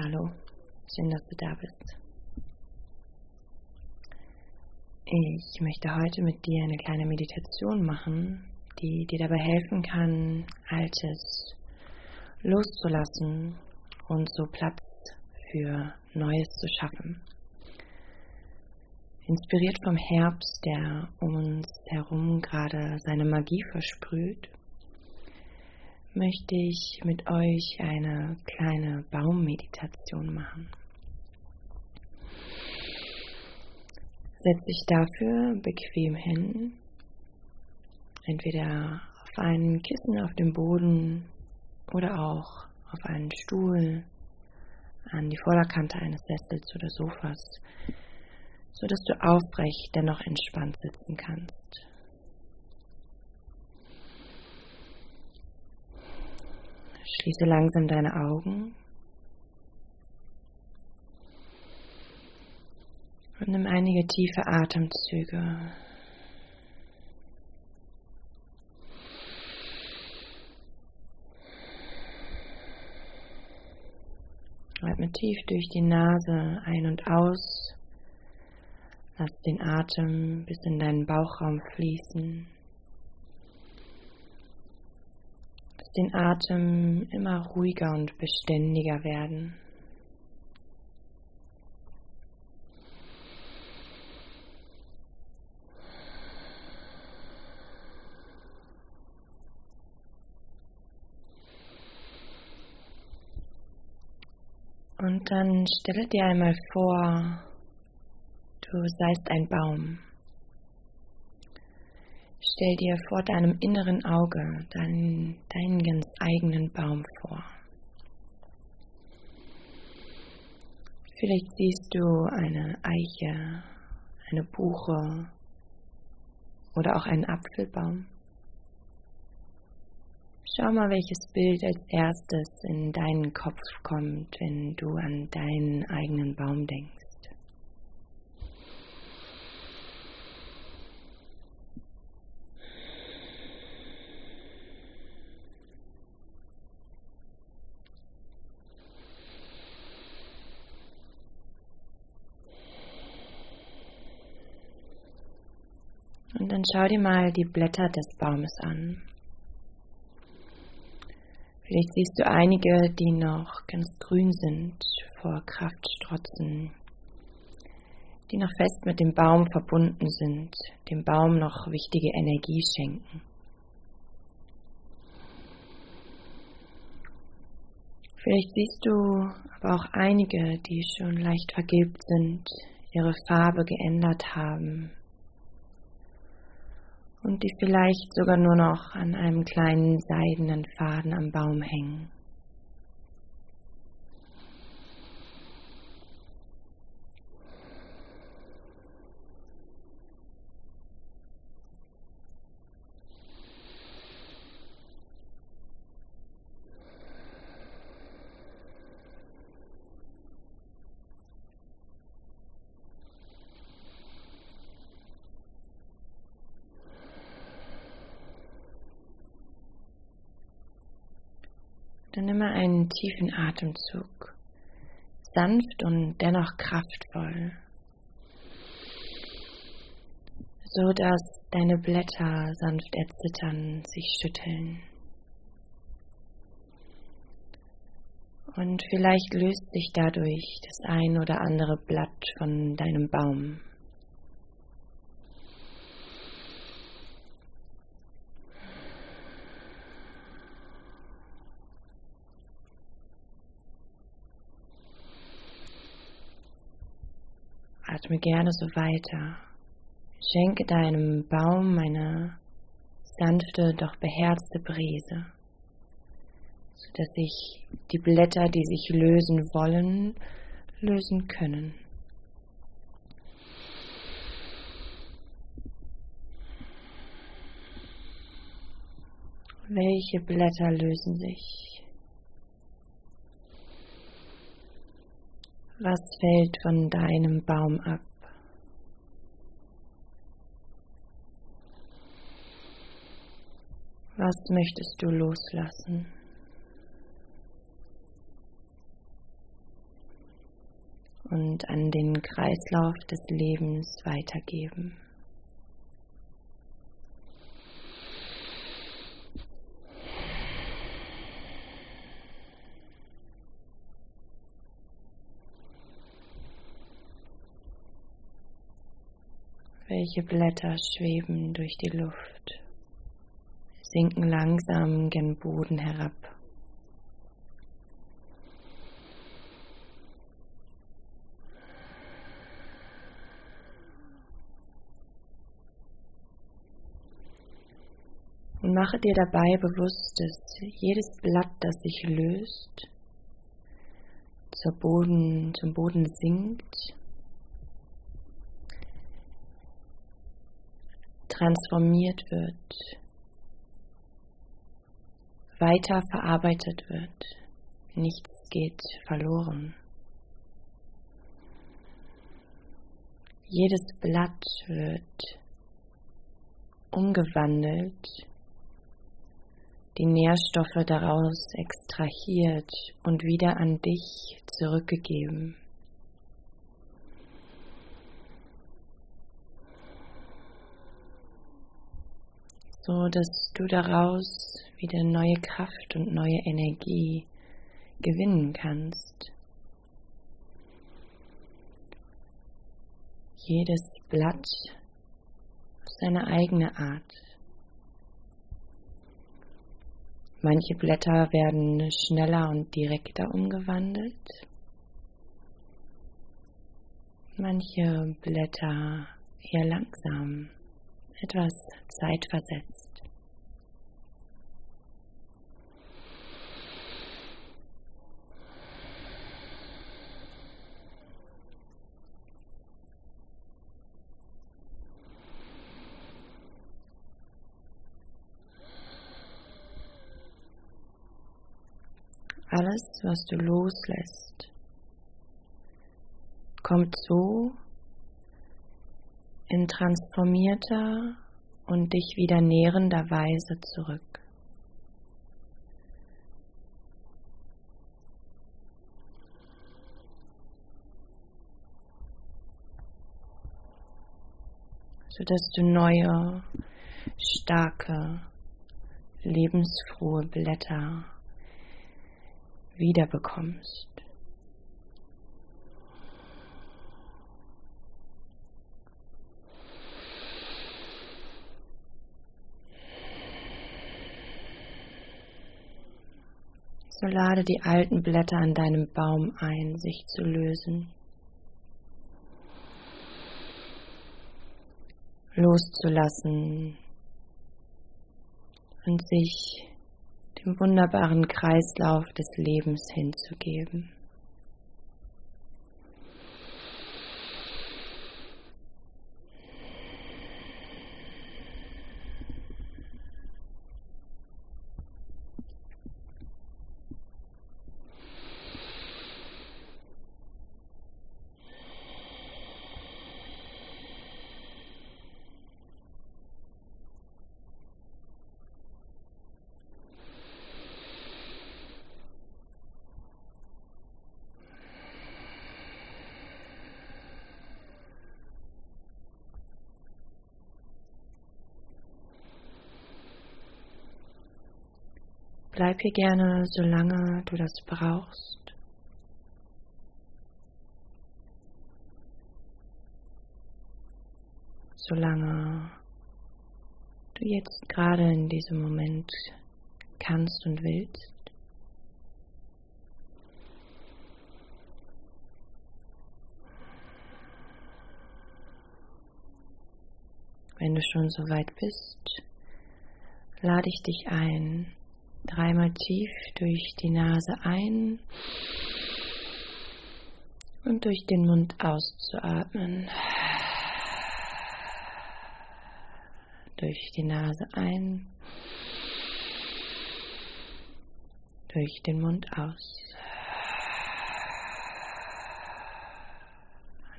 Hallo, schön, dass du da bist. Ich möchte heute mit dir eine kleine Meditation machen, die dir dabei helfen kann, Altes loszulassen und so Platz für Neues zu schaffen. Inspiriert vom Herbst, der um uns herum gerade seine Magie versprüht, möchte ich mit euch eine kleine Baummeditation machen. Setz dich dafür bequem hin, entweder auf ein Kissen auf dem Boden oder auch auf einen Stuhl, an die Vorderkante eines Sessels oder Sofas, sodass du aufrecht dennoch entspannt sitzen kannst. Schließe langsam deine Augen und nimm einige tiefe Atemzüge. Atme tief durch die Nase ein und aus. Lass den Atem bis in deinen Bauchraum fließen. Den Atem immer ruhiger und beständiger werden. Und dann stelle dir einmal vor, du seist ein Baum. Stell dir vor deinem inneren Auge deinen, deinen ganz eigenen Baum vor. Vielleicht siehst du eine Eiche, eine Buche oder auch einen Apfelbaum. Schau mal, welches Bild als erstes in deinen Kopf kommt, wenn du an deinen eigenen Baum denkst. Und dann schau dir mal die Blätter des Baumes an. Vielleicht siehst du einige, die noch ganz grün sind, vor Kraft strotzen, die noch fest mit dem Baum verbunden sind, dem Baum noch wichtige Energie schenken. Vielleicht siehst du aber auch einige, die schon leicht vergilbt sind, ihre Farbe geändert haben, und die vielleicht sogar nur noch an einem kleinen seidenen Faden am Baum hängen. Dann nimm mal einen tiefen Atemzug, sanft und dennoch kraftvoll, so dass deine Blätter sanft erzittern, sich schütteln. Und vielleicht löst sich dadurch das ein oder andere Blatt von deinem Baum. Atme gerne so weiter. Schenke deinem Baum eine sanfte, doch beherzte Brise, sodass sich die Blätter, die sich lösen wollen, lösen können. Welche Blätter lösen sich? Was fällt von deinem Baum ab? Was möchtest du loslassen? und an den Kreislauf des Lebens weitergeben. Welche Blätter schweben durch die Luft, sinken langsam gen Boden herab. Und mache dir dabei bewusst, dass jedes Blatt, das sich löst, Boden, zum Boden sinkt, transformiert wird, weiter verarbeitet wird. Nichts geht verloren. Jedes Blatt wird umgewandelt die Nährstoffe daraus extrahiert und wieder an dich zurückgegeben. So dass du daraus wieder neue Kraft und neue Energie gewinnen kannst. Jedes Blatt auf seine eigene Art. Manche Blätter werden schneller und direkter umgewandelt. Manche Blätter eher langsam, etwas zeitversetzt. Alles, was du loslässt, kommt so in transformierter und dich wieder nährender Weise zurück. sodass du neue, starke, lebensfrohe Blätter wiederbekommst. So lade die alten Blätter an deinem Baum ein, sich zu lösen, loszulassen und sich dem wunderbaren Kreislauf des Lebens hinzugeben. Bleib hier gerne, solange du das brauchst. Solange du jetzt gerade in diesem Moment kannst und willst. Wenn du schon so weit bist, lade ich dich ein, Dreimal tief durch die Nase ein und durch den Mund auszuatmen. Durch die Nase ein, durch den Mund aus.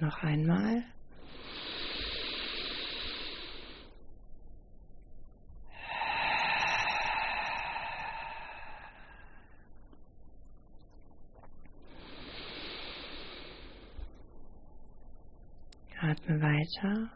Noch einmal. Atme weiter.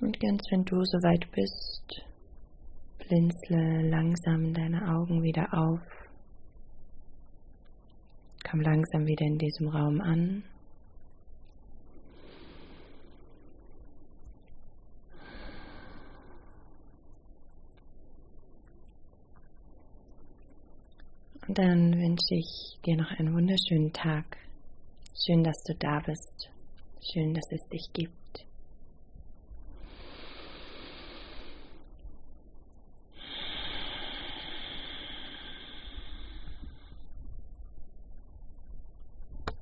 Und ganz wenn du soweit bist, blinzle langsam deine Augen wieder auf. Komm langsam wieder in diesem Raum an. Dann wünsche ich dir noch einen wunderschönen Tag. Schön, dass du da bist. Schön, dass es dich gibt.